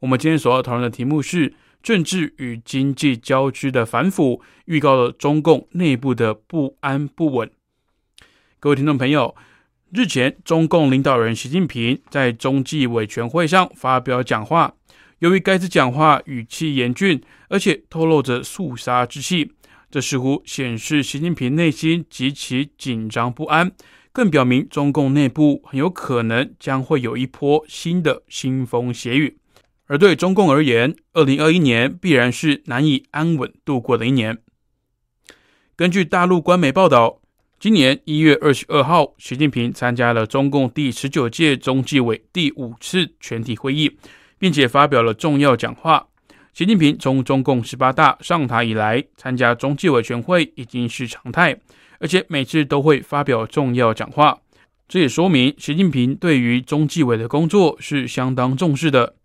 我们今天所要讨论的题目是政治与经济交织的反腐，预告了中共内部的不安不稳。各位听众朋友，日前中共领导人习近平在中纪委全会上发表讲话，由于该次讲话语气严峻，而且透露着肃杀之气，这似乎显示习近平内心极其紧张不安。更表明中共内部很有可能将会有一波新的腥风血雨，而对中共而言，二零二一年必然是难以安稳度过的一年。根据大陆官媒报道，今年一月二十二号，习近平参加了中共第十九届中纪委第五次全体会议，并且发表了重要讲话。习近平从中共十八大上台以来，参加中纪委全会已经是常态。而且每次都会发表重要讲话，这也说明习近平对于中纪委的工作是相当重视的，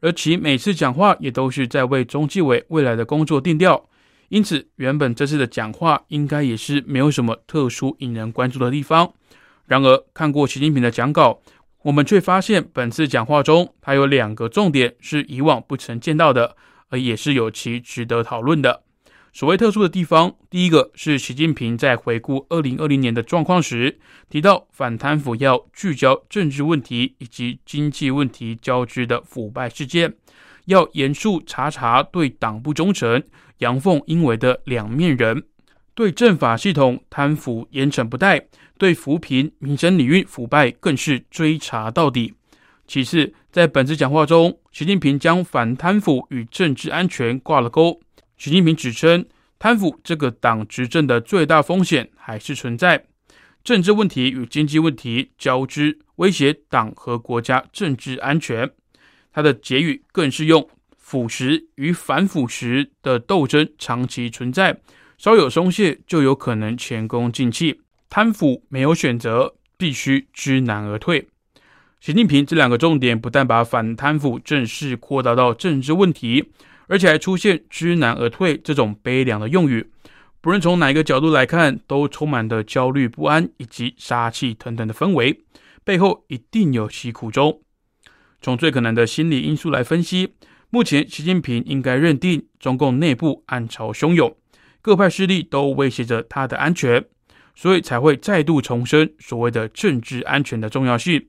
而其每次讲话也都是在为中纪委未来的工作定调。因此，原本这次的讲话应该也是没有什么特殊引人关注的地方。然而，看过习近平的讲稿，我们却发现本次讲话中，他有两个重点是以往不曾见到的，而也是有其值得讨论的。所谓特殊的地方，第一个是习近平在回顾二零二零年的状况时，提到反贪腐要聚焦政治问题以及经济问题交织的腐败事件，要严肃查查对党不忠诚、阳奉阴违的两面人，对政法系统贪腐严惩不贷，对扶贫民生领域腐败更是追查到底。其次，在本次讲话中，习近平将反贪腐与政治安全挂了钩。习近平指称，贪腐这个党执政的最大风险还是存在，政治问题与经济问题交织，威胁党和国家政治安全。他的结语更是用“腐蚀与反腐蚀的斗争长期存在，稍有松懈就有可能前功尽弃，贪腐没有选择，必须知难而退。”习近平这两个重点不但把反贪腐正式扩大到政治问题。而且还出现“知难而退”这种悲凉的用语，不论从哪一个角度来看，都充满着焦虑不安以及杀气腾腾的氛围，背后一定有其苦衷。从最可能的心理因素来分析，目前习近平应该认定中共内部暗潮汹涌，各派势力都威胁着他的安全，所以才会再度重申所谓的政治安全的重要性。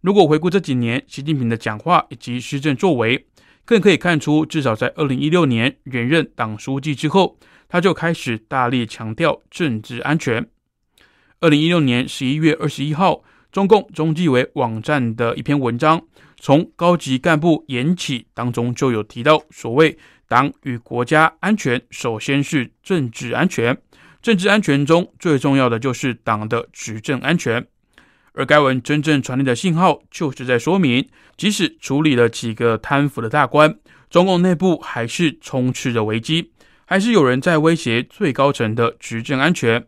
如果回顾这几年习近平的讲话以及施政作为，更可以看出，至少在二零一六年连任党书记之后，他就开始大力强调政治安全。二零一六年十一月二十一号，中共中纪委网站的一篇文章，从高级干部言起当中就有提到，所谓党与国家安全，首先是政治安全，政治安全中最重要的就是党的执政安全。而该文真正传递的信号，就是在说明，即使处理了几个贪腐的大官，中共内部还是充斥着危机，还是有人在威胁最高层的执政安全。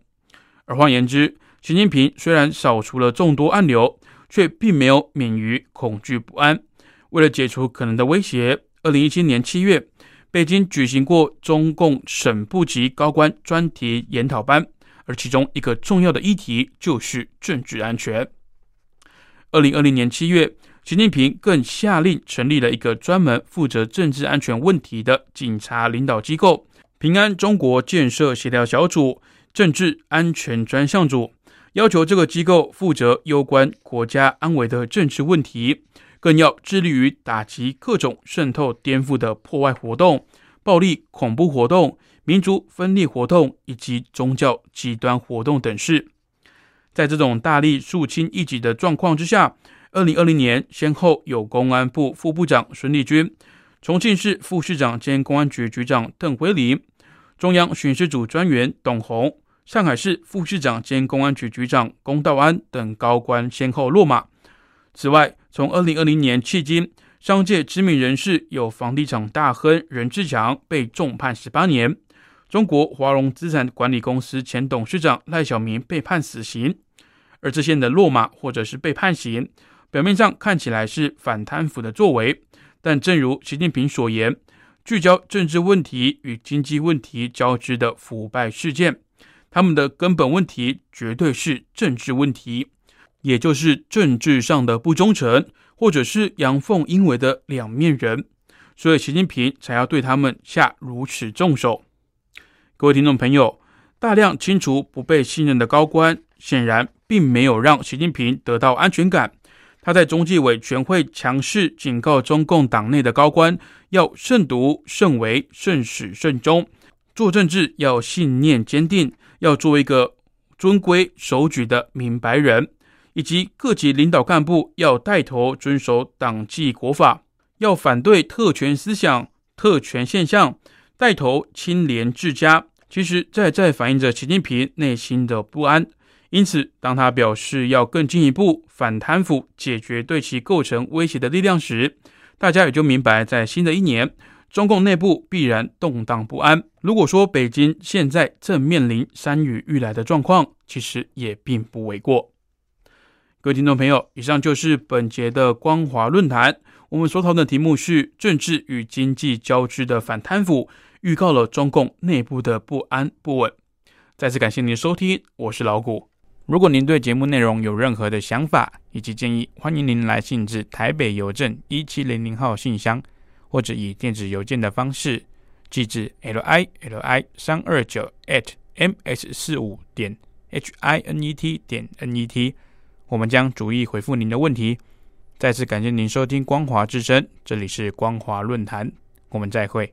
而换言之，习近平虽然扫除了众多暗流，却并没有免于恐惧不安。为了解除可能的威胁，二零一七年七月，北京举行过中共省部级高官专题研讨班。而其中一个重要的议题就是政治安全。二零二零年七月，习近平更下令成立了一个专门负责政治安全问题的警察领导机构——平安中国建设协调小组政治安全专项组，要求这个机构负责攸关国家安危的政治问题，更要致力于打击各种渗透、颠覆的破坏活动、暴力恐怖活动。民族分裂活动以及宗教极端活动等事，在这种大力肃清异己的状况之下，二零二零年先后有公安部副部长孙立军、重庆市副市长兼公安局局长邓辉林、中央巡视组专员董洪、上海市副市长兼公安局局长龚道安等高官先后落马。此外，从二零二零年迄今，商界知名人士有房地产大亨任志强被重判十八年，中国华融资产管理公司前董事长赖小民被判死刑，而这些人的落马或者是被判刑，表面上看起来是反贪腐的作为，但正如习近平所言，聚焦政治问题与经济问题交织的腐败事件，他们的根本问题绝对是政治问题，也就是政治上的不忠诚。或者是阳奉阴违的两面人，所以习近平才要对他们下如此重手。各位听众朋友，大量清除不被信任的高官，显然并没有让习近平得到安全感。他在中纪委全会强势警告中共党内的高官，要慎独、慎微、慎始、慎终，做政治要信念坚定，要做一个尊规守矩的明白人。以及各级领导干部要带头遵守党纪国法，要反对特权思想、特权现象，带头清廉治家。其实，在在反映着习近平内心的不安。因此，当他表示要更进一步反贪腐、解决对其构成威胁的力量时，大家也就明白，在新的一年，中共内部必然动荡不安。如果说北京现在正面临山雨欲来的状况，其实也并不为过。各位听众朋友，以上就是本节的光华论坛。我们所讨论的题目是政治与经济交织的反贪腐，预告了中共内部的不安不稳。再次感谢您的收听，我是老谷。如果您对节目内容有任何的想法以及建议，欢迎您来信至台北邮政一七零零号信箱，或者以电子邮件的方式寄至 l i l i 三二九 at m s 四五点 h i n e t 点 n e t。我们将逐一回复您的问题。再次感谢您收听光华之声，这里是光华论坛，我们再会。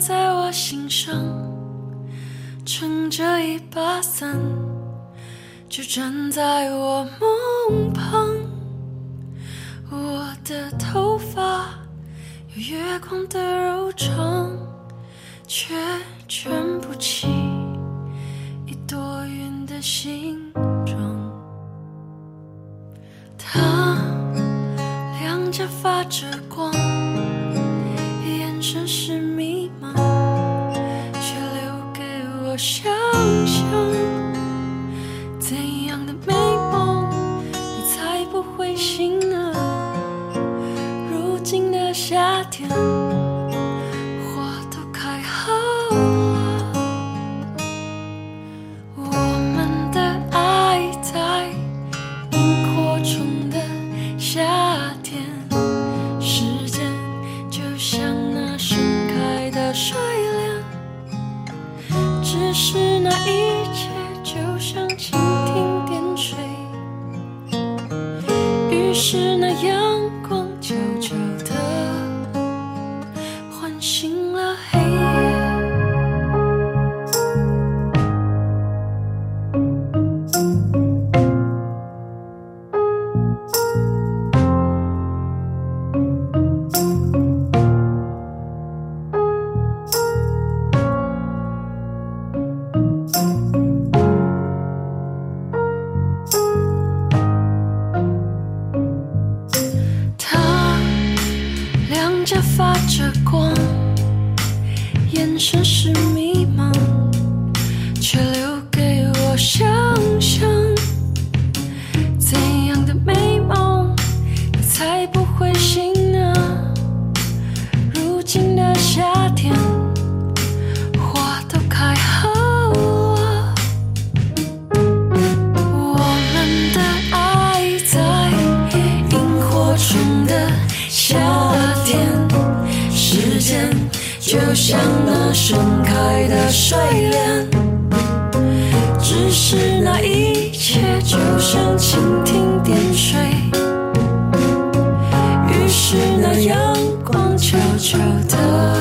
在我心上。撑着一把伞，就站在我梦旁。我的头发有月光的柔长，却卷不起一朵云的形状。他两颊发着光，眼神是这是命就像那盛开的睡莲，只是那一切就像蜻蜓点水，于是那阳光悄悄的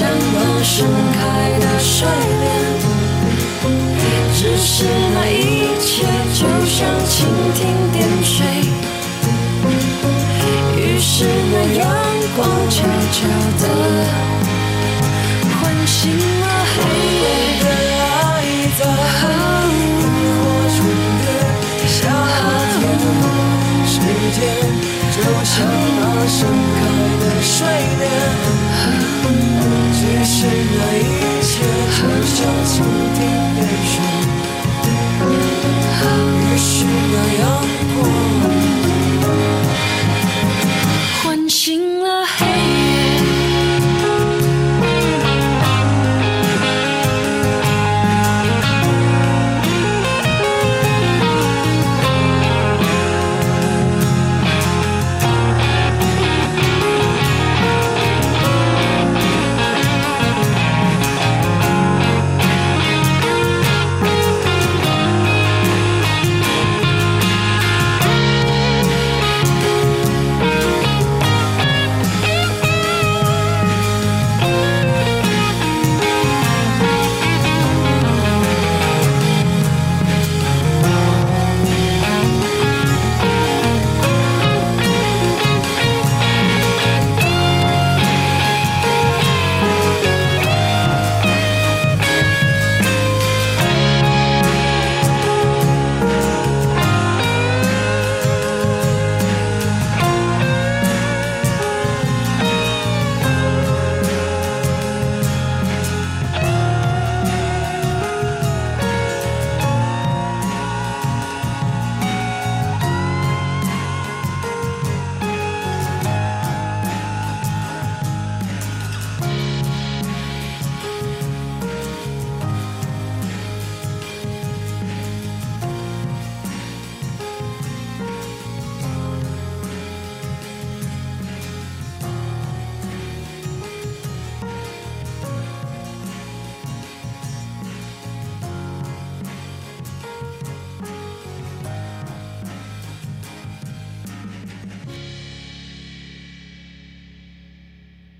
像那盛开的睡莲，只是那一切就像蜻蜓点水，于是那阳光悄悄地唤醒了黑夜。在萤火虫的夏天，时间就像那盛开的睡莲，First just